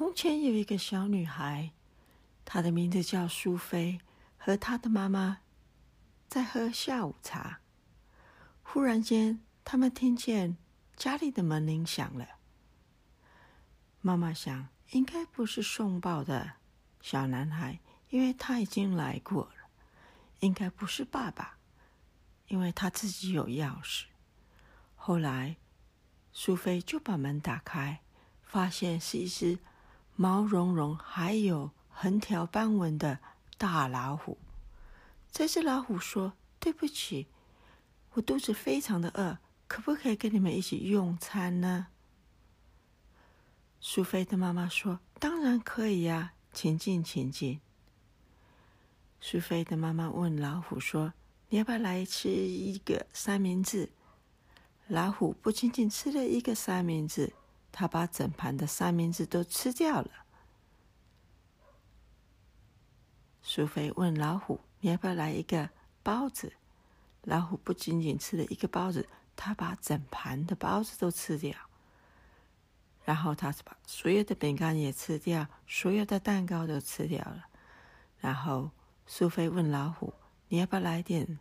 从前有一个小女孩，她的名字叫苏菲，和她的妈妈在喝下午茶。忽然间，他们听见家里的门铃响了。妈妈想，应该不是送报的小男孩，因为他已经来过了；应该不是爸爸，因为他自己有钥匙。后来，苏菲就把门打开，发现是一只毛茸茸、还有横条斑纹的大老虎。这只老虎说：“对不起。”我肚子非常的饿，可不可以跟你们一起用餐呢？苏菲的妈妈说：“当然可以呀，请进，请进。”苏菲的妈妈问老虎说：“你要不要来吃一个三明治？”老虎不仅仅吃了一个三明治，他把整盘的三明治都吃掉了。苏菲问老虎：“你要不要来一个包子？”老虎不仅仅吃了一个包子，他把整盘的包子都吃掉，然后他把所有的饼干也吃掉，所有的蛋糕都吃掉了。然后苏菲问老虎：“你要不要来点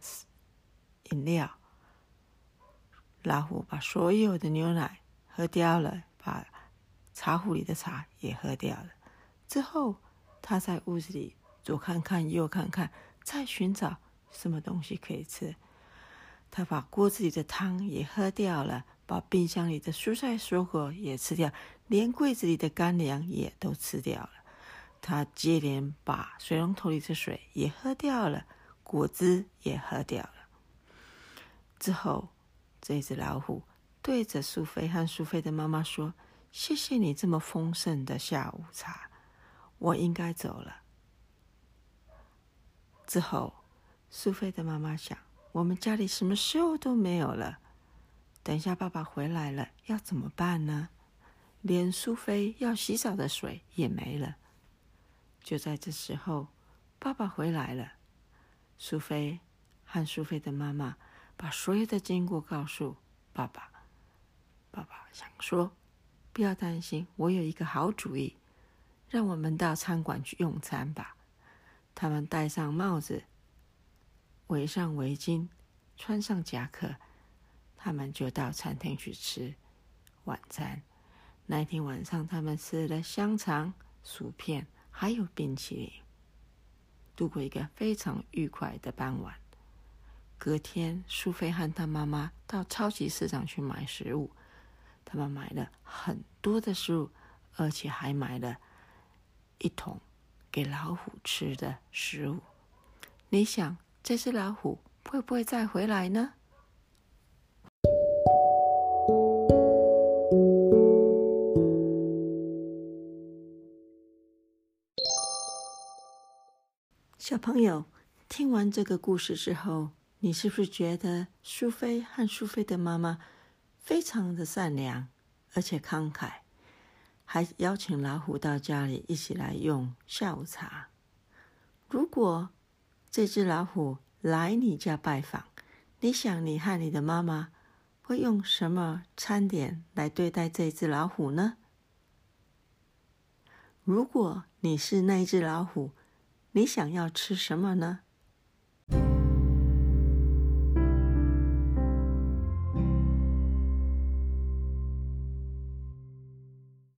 饮料？”老虎把所有的牛奶喝掉了，把茶壶里的茶也喝掉了。之后，他在屋子里左看看右看看，再寻找什么东西可以吃。他把锅子里的汤也喝掉了，把冰箱里的蔬菜水果也吃掉，连柜子里的干粮也都吃掉了。他接连把水龙头里的水也喝掉了，果汁也喝掉了。之后，这只老虎对着苏菲和苏菲的妈妈说：“谢谢你这么丰盛的下午茶，我应该走了。”之后，苏菲的妈妈想。我们家里什么食物都没有了，等一下爸爸回来了要怎么办呢？连苏菲要洗澡的水也没了。就在这时候，爸爸回来了。苏菲和苏菲的妈妈把所有的经过告诉爸爸。爸爸想说：“不要担心，我有一个好主意，让我们到餐馆去用餐吧。”他们戴上帽子。围上围巾，穿上夹克，他们就到餐厅去吃晚餐。那天晚上，他们吃了香肠、薯片，还有冰淇淋，度过一个非常愉快的傍晚。隔天，苏菲和她妈妈到超级市场去买食物，他们买了很多的食物，而且还买了一桶给老虎吃的食物。你想？这只老虎会不会再回来呢？小朋友，听完这个故事之后，你是不是觉得苏菲和苏菲的妈妈非常的善良，而且慷慨，还邀请老虎到家里一起来用下午茶？如果这只老虎来你家拜访，你想你和你的妈妈会用什么餐点来对待这只老虎呢？如果你是那只老虎，你想要吃什么呢？